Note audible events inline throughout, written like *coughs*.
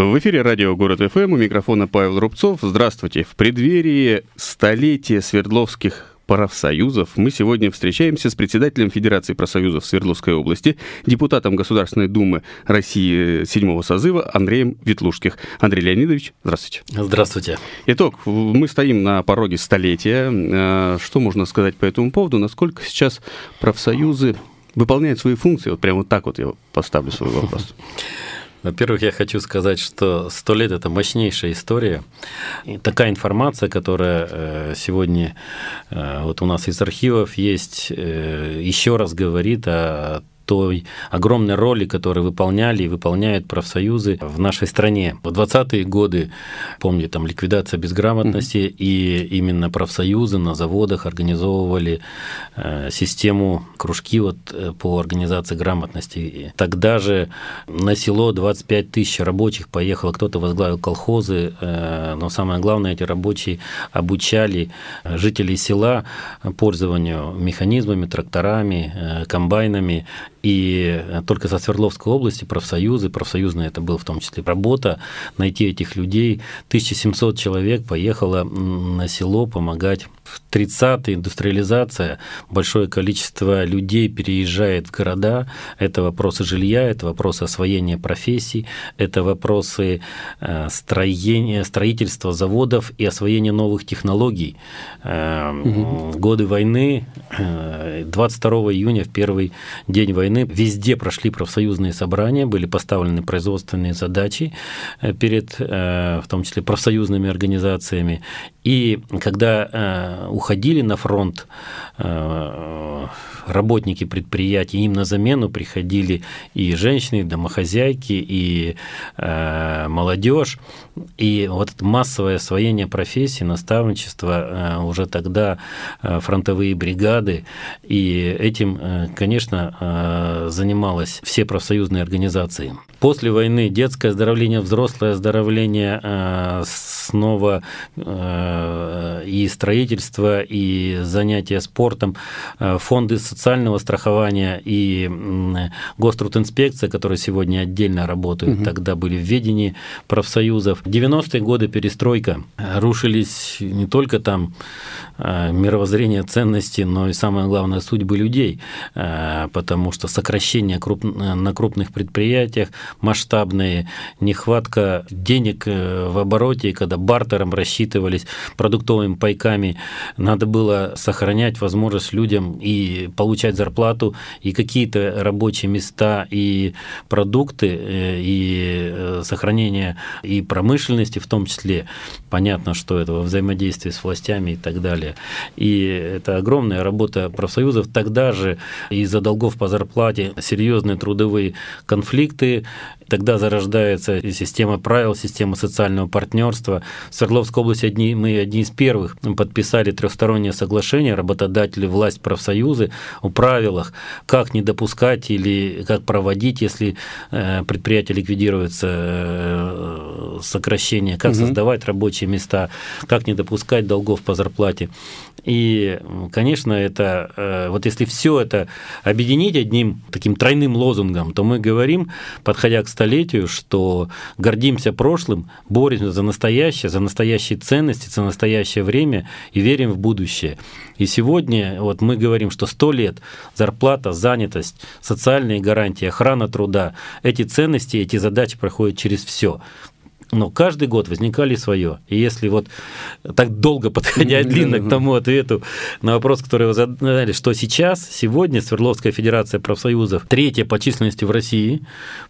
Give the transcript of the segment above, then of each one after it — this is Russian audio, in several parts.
В эфире радио «Город ФМ» у микрофона Павел Рубцов. Здравствуйте. В преддверии столетия Свердловских профсоюзов мы сегодня встречаемся с председателем Федерации профсоюзов Свердловской области, депутатом Государственной Думы России седьмого созыва Андреем Ветлужских. Андрей Леонидович, здравствуйте. Здравствуйте. Итог. Мы стоим на пороге столетия. Э, что можно сказать по этому поводу? Насколько сейчас профсоюзы выполняют свои функции? Вот прямо вот так вот я поставлю свой вопрос. *laughs* Во-первых, я хочу сказать, что сто лет – это мощнейшая история. И такая информация, которая э, сегодня э, вот у нас из архивов есть, э, еще раз говорит о той огромной роли, которую выполняли и выполняют профсоюзы в нашей стране. В 20-е годы, помню, там ликвидация безграмотности, mm-hmm. и именно профсоюзы на заводах организовывали э, систему кружки вот э, по организации грамотности. Тогда же на село 25 тысяч рабочих поехало, кто-то возглавил колхозы, э, но самое главное, эти рабочие обучали жителей села пользованию механизмами, тракторами, комбайнами и только со Свердловской области профсоюзы, профсоюзная это была в том числе работа, найти этих людей. 1700 человек поехало на село помогать в 30-е индустриализация, большое количество людей переезжает в города. Это вопросы жилья, это вопросы освоения профессий, это вопросы э, строения, строительства заводов и освоения новых технологий. Угу. Годы войны, 22 э, июня, в первый день войны, везде прошли профсоюзные собрания, были поставлены производственные задачи перед, в том числе, профсоюзными организациями. И когда уходили на фронт э, работники предприятий, им на замену приходили и женщины, и домохозяйки, и э, молодежь. И вот это массовое освоение профессии, наставничество, э, уже тогда фронтовые бригады, и этим, конечно, занималась все профсоюзные организации. После войны детское оздоровление, взрослое оздоровление, снова и строительство, и занятия спортом, э, фонды социального страхования и гострудинспекция, которые сегодня отдельно работают, угу. тогда были в ведении профсоюзов. В 90-е годы перестройка. Рушились не только там э, мировоззрение ценности, но и самое главное судьбы людей, э, потому что сокращение круп... на крупных предприятиях, масштабные, нехватка денег в обороте, когда бартером рассчитывались продуктовыми пайками, надо было сохранять возможность людям и получать зарплату, и какие-то рабочие места, и продукты, э, и э, сохранение и промышленности в том числе. Понятно, что это во взаимодействии с властями и так далее. И это огромная работа профсоюзов. Тогда же из-за долгов по зарплате серьезные трудовые конфликты, тогда зарождается система правил, система социального партнерства. В Свердловской области одни, мы одни из первых подписали трехстороннее соглашение работодатели, власть, профсоюзы о правилах, как не допускать или как проводить, если э, предприятие ликвидируется, э, сокращение, как угу. создавать рабочие места, как не допускать долгов по зарплате. И, конечно, это э, вот если все это объединить одним таким тройным лозунгом, то мы говорим, подходя к столетию, что гордимся прошлым, боремся за настоящее, за настоящие ценности, за настоящее время и верим в будущее. И сегодня вот мы говорим, что 100 лет зарплата, занятость, социальные гарантии, охрана труда, эти ценности, эти задачи проходят через все но каждый год возникали свое. И если вот так долго подходя *laughs* длинно к тому ответу на вопрос, который вы задали, что сейчас, сегодня Свердловская Федерация профсоюзов третья по численности в России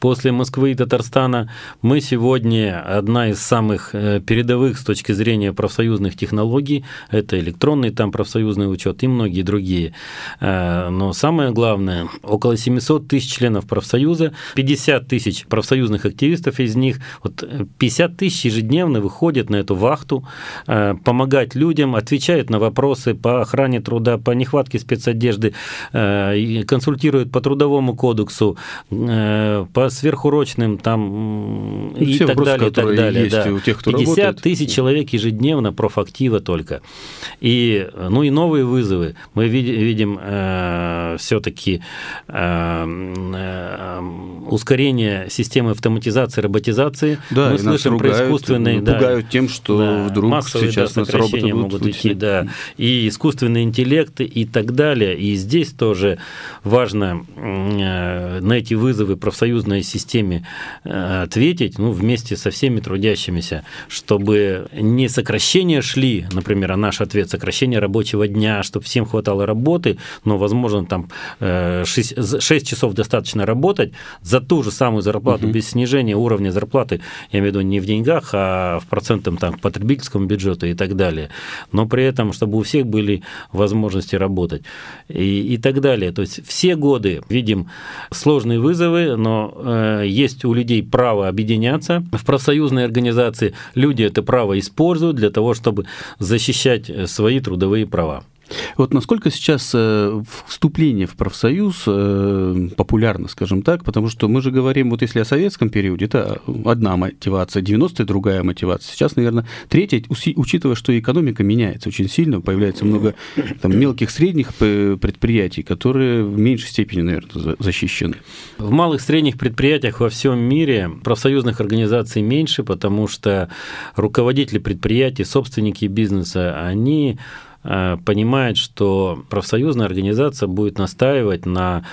после Москвы и Татарстана, мы сегодня одна из самых э, передовых с точки зрения профсоюзных технологий, это электронный там профсоюзный учет и многие другие. Э, но самое главное, около 700 тысяч членов профсоюза, 50 тысяч профсоюзных активистов из них, вот 50 тысяч ежедневно выходят на эту вахту, э, помогать людям, отвечают на вопросы по охране труда, по нехватке спецодежды, э, консультируют по трудовому кодексу, э, по сверхурочным там ну, и, так далее, и так далее. Есть да. у тех, кто 50 работает. тысяч человек ежедневно профактива только. И, ну и новые вызовы. Мы видим э, все-таки э, э, ускорение системы автоматизации, роботизации. Да, Мы слышим ругают, про искусственные... Пугают да, тем, что да, вдруг массовые, сейчас да, нас роботы могут будут идти, да. И искусственный интеллект и так далее. И здесь тоже важно э, на эти вызовы профсоюзной системе э, ответить, ну, вместе со всеми трудящимися, чтобы не сокращения шли, например, а наш ответ сокращение рабочего дня, чтобы всем хватало работы, но, возможно, там 6, э, 6 часов достаточно работать за ту же самую зарплату, угу. без снижения уровня зарплаты, я имею в виду не в деньгах, а в процентном там, потребительскому бюджету и так далее. Но при этом, чтобы у всех были возможности работать и, и так далее. То есть все годы видим сложные вызовы, но э, есть у людей право объединяться в профсоюзные организации. Люди это право используют для того, чтобы защищать свои трудовые права. Вот насколько сейчас э, вступление в профсоюз э, популярно, скажем так, потому что мы же говорим, вот если о советском периоде, это одна мотивация, 90-е другая мотивация. Сейчас, наверное, третья, учитывая, что экономика меняется очень сильно, появляется много там, мелких, средних предприятий, которые в меньшей степени, наверное, защищены. В малых, средних предприятиях во всем мире профсоюзных организаций меньше, потому что руководители предприятий, собственники бизнеса, они Э, понимает, что профсоюзная организация будет настаивать на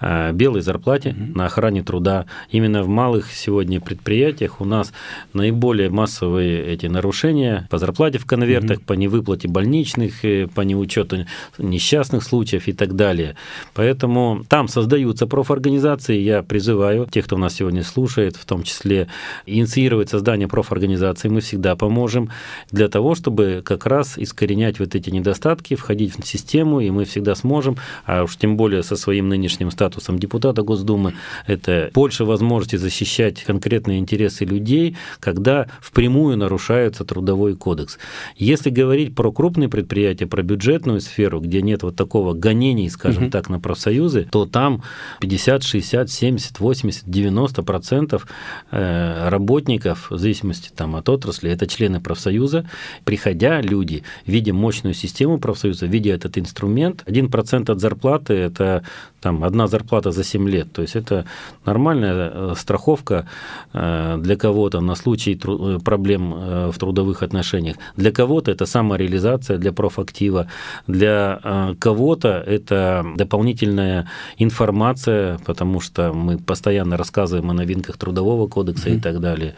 э, белой зарплате, mm-hmm. на охране труда. Именно в малых сегодня предприятиях у нас наиболее массовые эти нарушения по зарплате в конвертах, mm-hmm. по невыплате больничных, э, по неучету несчастных случаев и так далее. Поэтому там создаются профорганизации. Я призываю тех, кто нас сегодня слушает, в том числе инициировать создание профорганизации. Мы всегда поможем для того, чтобы как раз искоренять вот эти недостатки, входить в систему, и мы всегда сможем, а уж тем более со своим нынешним статусом депутата Госдумы, это больше возможности защищать конкретные интересы людей, когда впрямую нарушается трудовой кодекс. Если говорить про крупные предприятия, про бюджетную сферу, где нет вот такого гонений, скажем угу. так, на профсоюзы, то там 50, 60, 70, 80, 90 процентов э, работников, в зависимости там, от отрасли, это члены профсоюза, приходя люди, видя мощную систему, систему профсоюза, видя этот инструмент, 1% от зарплаты – это там, одна зарплата за 7 лет. То есть это нормальная э, страховка э, для кого-то на случай э, проблем в трудовых отношениях. Для кого-то это самореализация для профактива, для кого-то это дополнительная информация, потому что мы постоянно рассказываем о новинках трудового кодекса mm-hmm. и так далее.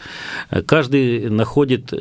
Каждый находит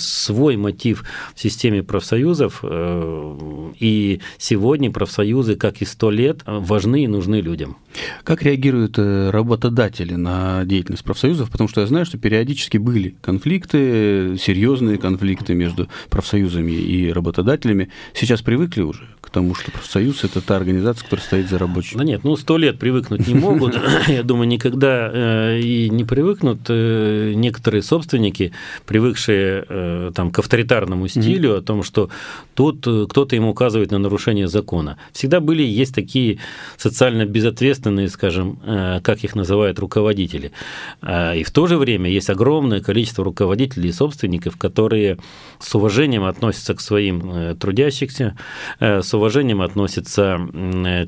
свой мотив в системе профсоюзов, и сегодня профсоюзы, как и сто лет, важны и нужны людям. Как реагируют э, работодатели на деятельность профсоюзов? Потому что я знаю, что периодически были конфликты, серьезные конфликты между профсоюзами и работодателями. Сейчас привыкли уже к тому, что профсоюз – это та организация, которая стоит за рабочим? Да нет, ну сто лет привыкнуть не могут. *coughs* Я думаю, никогда э, и не привыкнут э, некоторые собственники, привыкшие там, к авторитарному стилю, о том, что тут кто-то им указывает на нарушение закона. Всегда были, есть такие социально безответственные, скажем, э, как их называют руководители. И в то же время есть огромное количество руководителей и собственников, которые с уважением относятся к своим э, трудящимся, э, с уважением относятся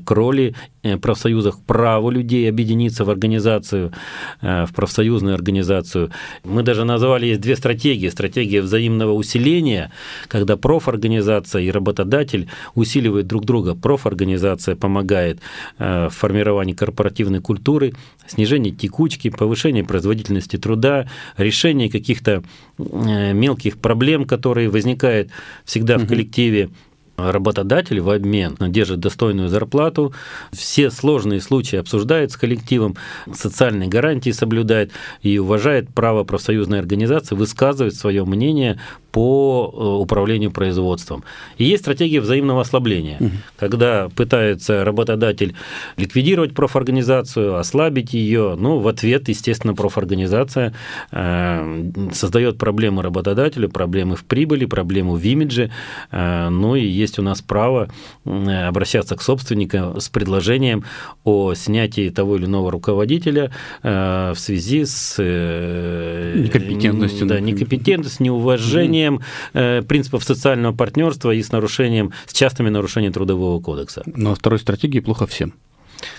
к роли профсоюзах, к праву людей объединиться в организацию, в профсоюзную организацию. Мы даже назвали, есть две стратегии. Стратегия взаимного усиления, когда профорганизация и работодатель усиливают друг друга. Профорганизация помогает Э, в формировании корпоративной культуры, снижение текучки, повышение производительности труда, решение каких-то э, мелких проблем, которые возникают всегда в коллективе, работодатель в обмен держит достойную зарплату, все сложные случаи обсуждает с коллективом, социальные гарантии соблюдает и уважает право профсоюзной организации высказывать свое мнение по э, управлению производством. И есть стратегия взаимного ослабления, угу. когда пытается работодатель ликвидировать профорганизацию, ослабить ее, ну, в ответ, естественно, профорганизация э, создает проблемы работодателю, проблемы в прибыли, проблему в имидже, э, ну и есть у нас право обращаться к собственникам с предложением о снятии того или иного руководителя в связи с некомпетентностью, да, некомпетентностью, неуважением принципов социального партнерства и с нарушением, с частыми нарушениями трудового кодекса. Но второй стратегии плохо всем.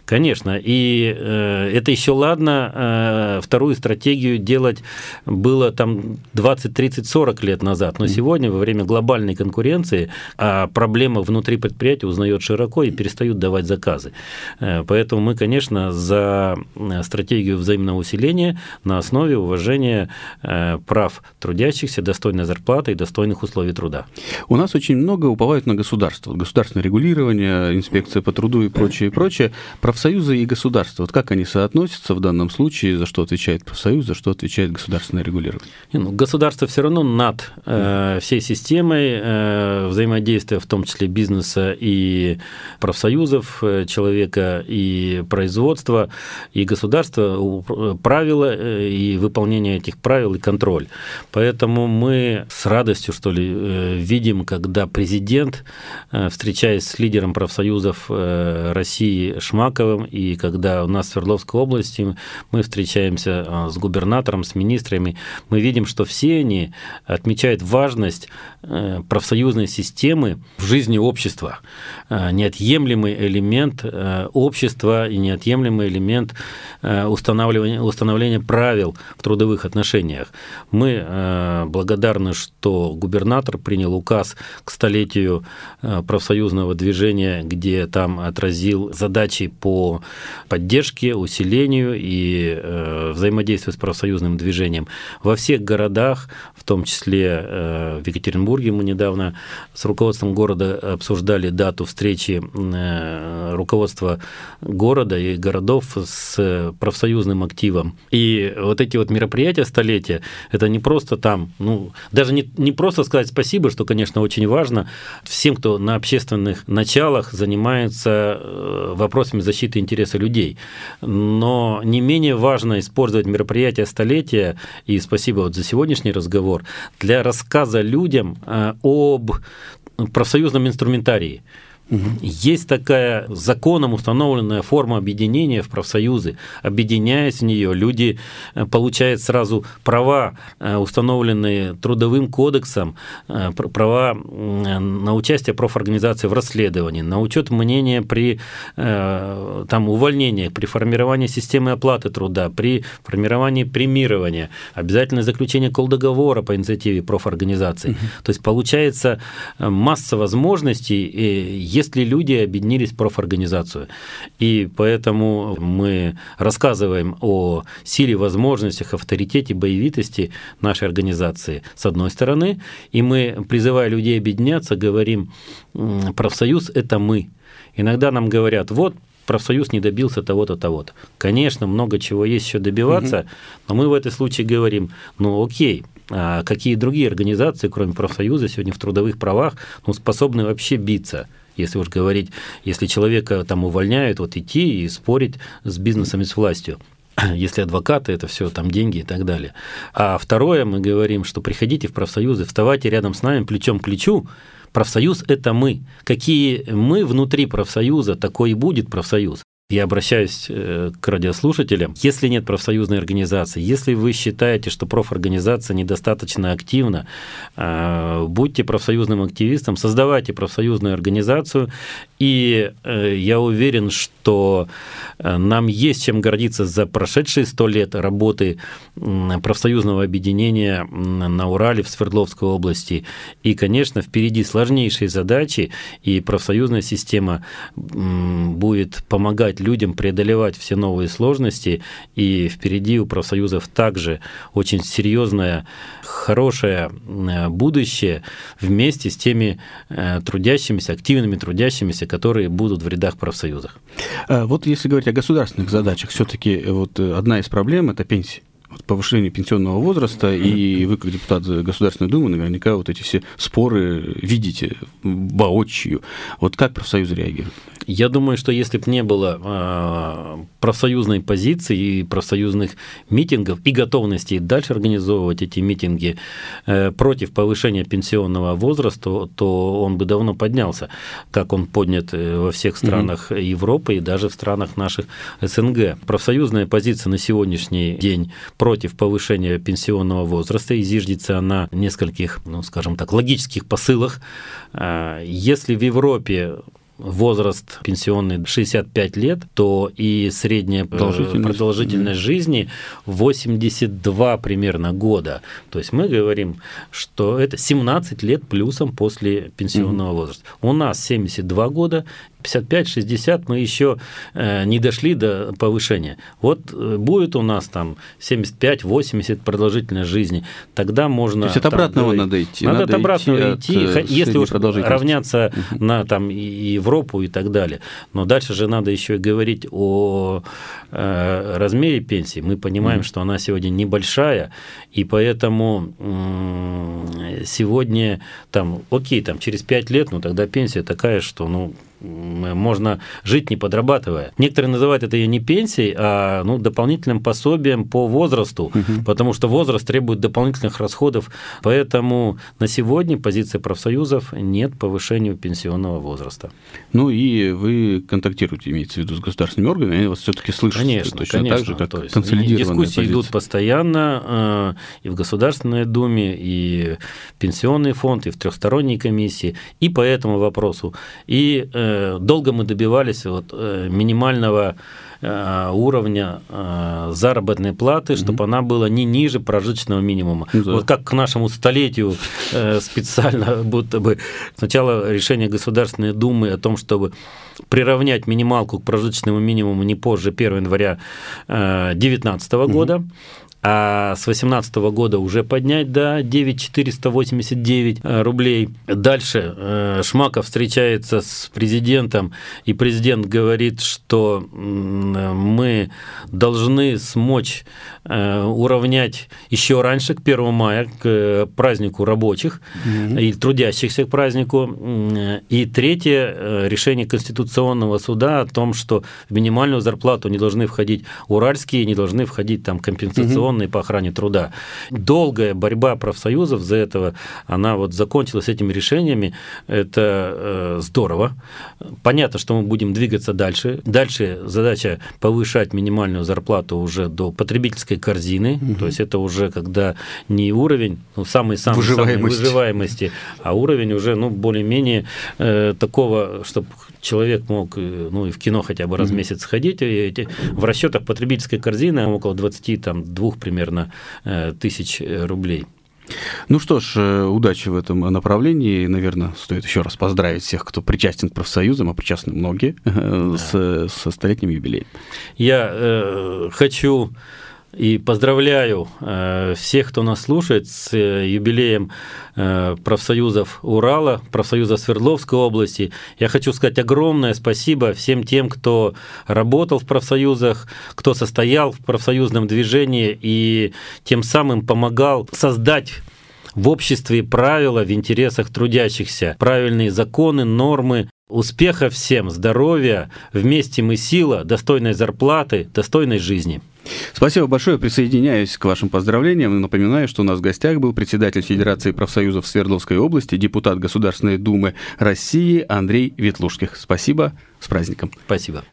Конечно, и э, это еще ладно, э, вторую стратегию делать было там 20, 30, 40 лет назад, но сегодня во время глобальной конкуренции а проблема внутри предприятия узнает широко и перестают давать заказы. Э, поэтому мы, конечно, за э, стратегию взаимного усиления на основе уважения э, прав трудящихся, достойной зарплаты и достойных условий труда. У нас очень много уповают на государство, государственное регулирование, инспекция по труду и прочее, и прочее. Профсоюзы и государство, вот как они соотносятся в данном случае, за что отвечает профсоюз, за что отвечает государственное регулирование? Ну, государство все равно над э, всей системой э, взаимодействия, в том числе бизнеса и профсоюзов, э, человека и производства, и государства, правила э, и выполнение этих правил и контроль. Поэтому мы с радостью, что ли, э, видим, когда президент, встречаясь с лидером профсоюзов России Шмак, Маковым, и когда у нас в Свердловской области мы встречаемся а, с губернатором, с министрами, мы видим, что все они отмечают важность э, профсоюзной системы в жизни общества, э, неотъемлемый элемент э, общества и неотъемлемый элемент устанавливания, установления правил в трудовых отношениях. Мы благодарны, что губернатор принял указ к столетию профсоюзного движения, где там отразил задачи по поддержке, усилению и э, взаимодействию с профсоюзным движением во всех городах, в том числе э, в Екатеринбурге мы недавно с руководством города обсуждали дату встречи э, руководства города и городов с профсоюзным активом. И вот эти вот мероприятия столетия, это не просто там, ну, даже не, не просто сказать спасибо, что, конечно, очень важно всем, кто на общественных началах занимается вопросами защиты защиты интереса людей. Но не менее важно использовать мероприятия столетия, и спасибо вот за сегодняшний разговор, для рассказа людям э, об профсоюзном инструментарии. Угу. Есть такая законом установленная форма объединения в профсоюзы. Объединяясь в нее, люди э, получают сразу права, э, установленные трудовым кодексом, э, права на участие профорганизации в расследовании, на учет мнения при там, увольнении, при формировании системы оплаты труда, при формировании премирования, обязательное заключение колдоговора по инициативе профорганизации. Угу. То есть получается масса возможностей если люди объединились в профорганизацию. И поэтому мы рассказываем о силе, возможностях, авторитете, боевитости нашей организации с одной стороны, и мы, призывая людей объединяться, говорим, профсоюз – это мы. Иногда нам говорят, вот профсоюз не добился того-то, того-то. Конечно, много чего есть еще добиваться, угу. но мы в этом случае говорим, ну окей, а какие другие организации, кроме профсоюза, сегодня в трудовых правах ну, способны вообще биться? Если уж говорить, если человека там увольняют, вот идти и спорить с бизнесом и с властью *clears throat* если адвокаты, это все там деньги и так далее. А второе, мы говорим, что приходите в профсоюзы, вставайте рядом с нами плечом к плечу. Профсоюз – это мы. Какие мы внутри профсоюза, такой и будет профсоюз. Я обращаюсь э, к радиослушателям. Если нет профсоюзной организации, если вы считаете, что профорганизация недостаточно активна, э, будьте профсоюзным активистом, создавайте профсоюзную организацию, и э, я уверен, что нам есть чем гордиться за прошедшие сто лет работы профсоюзного объединения на Урале, в Свердловской области. И, конечно, впереди сложнейшие задачи, и профсоюзная система будет помогать помогать людям преодолевать все новые сложности. И впереди у профсоюзов также очень серьезное, хорошее э, будущее вместе с теми э, трудящимися, активными трудящимися, которые будут в рядах профсоюзов. А вот если говорить о государственных задачах, все-таки вот одна из проблем это пенсии повышение пенсионного возраста, и вы, как депутат Государственной Думы, наверняка вот эти все споры видите воочию. Вот как профсоюзы реагируют? Я думаю, что если бы не было э, профсоюзной позиции и профсоюзных митингов и готовности дальше организовывать эти митинги э, против повышения пенсионного возраста, то он бы давно поднялся, как он поднят э, во всех странах mm-hmm. Европы и даже в странах наших СНГ. Профсоюзная позиция на сегодняшний день против повышения пенсионного возраста и зиждется на нескольких, ну, скажем так, логических посылах. Если в Европе возраст пенсионный 65 лет, то и средняя продолжительность, продолжительность жизни 82 примерно года. То есть мы говорим, что это 17 лет плюсом после пенсионного возраста. У нас 72 года, 55-60 мы еще э, не дошли до повышения. Вот э, будет у нас там 75-80 продолжительность жизни, тогда можно... То есть от обратного там, надо идти. Надо, надо от обратного идти, идти от если уж равняться на там, Европу и так далее. Но дальше же надо еще и говорить о э, размере пенсии. Мы понимаем, угу. что она сегодня небольшая, и поэтому э, сегодня там, окей, там через 5 лет, ну тогда пенсия такая, что ну можно жить не подрабатывая. Некоторые называют это ее не пенсией, а ну, дополнительным пособием по возрасту, угу. потому что возраст требует дополнительных расходов. Поэтому на сегодня позиция профсоюзов нет повышению пенсионного возраста. Ну и вы контактируете, имеется в виду, с государственными органами, они вас все-таки слышат конечно, точно конечно. так же, как То есть Дискуссии позиция. идут постоянно э, и в Государственной Думе, и Пенсионный фонд, и в трехсторонней комиссии, и по этому вопросу. И э, долго мы добивались вот, э, минимального э, уровня э, заработной платы, чтобы mm-hmm. она была не ниже прожиточного минимума. Mm-hmm. Вот как к нашему столетию специально, *laughs* будто бы сначала решение Государственной Думы о том, чтобы приравнять минималку к прожиточному минимуму не позже 1 января 2019 mm-hmm. А с 2018 года уже поднять до 9489 э, рублей. Дальше э, Шмаков встречается с президентом, и президент говорит, что мы должны смочь э, уравнять еще раньше, к 1 мая, к празднику рабочих mm-hmm. и трудящихся к празднику. И третье, решение Конституционного суда о том, что в минимальную зарплату не должны входить уральские, не должны входить там компенсационные органы по охране труда. Долгая борьба профсоюзов за этого, она вот закончилась этими решениями, это э, здорово. Понятно, что мы будем двигаться дальше. Дальше задача повышать минимальную зарплату уже до потребительской корзины, угу. то есть это уже когда не уровень ну, самый самый выживаемости. выживаемости, а уровень уже ну более-менее э, такого, чтобы человек мог э, ну и в кино хотя бы раз в месяц сходить. И эти, в расчетах потребительской корзины около 22 примерно э, тысяч э, рублей. Ну что ж, удачи в этом направлении. Наверное, стоит еще раз поздравить всех, кто причастен к профсоюзам, а причастны многие, да. с, со столетним юбилеем. Я э, хочу и поздравляю э, всех, кто нас слушает, с э, юбилеем э, профсоюзов Урала, профсоюза Свердловской области. Я хочу сказать огромное спасибо всем тем, кто работал в профсоюзах, кто состоял в профсоюзном движении и тем самым помогал создать в обществе правила в интересах трудящихся, правильные законы, нормы, Успеха всем, здоровья, вместе мы сила, достойной зарплаты, достойной жизни. Спасибо большое. Присоединяюсь к вашим поздравлениям. Напоминаю, что у нас в гостях был председатель Федерации профсоюзов Свердловской области, депутат Государственной Думы России Андрей Ветлушких. Спасибо. С праздником. Спасибо.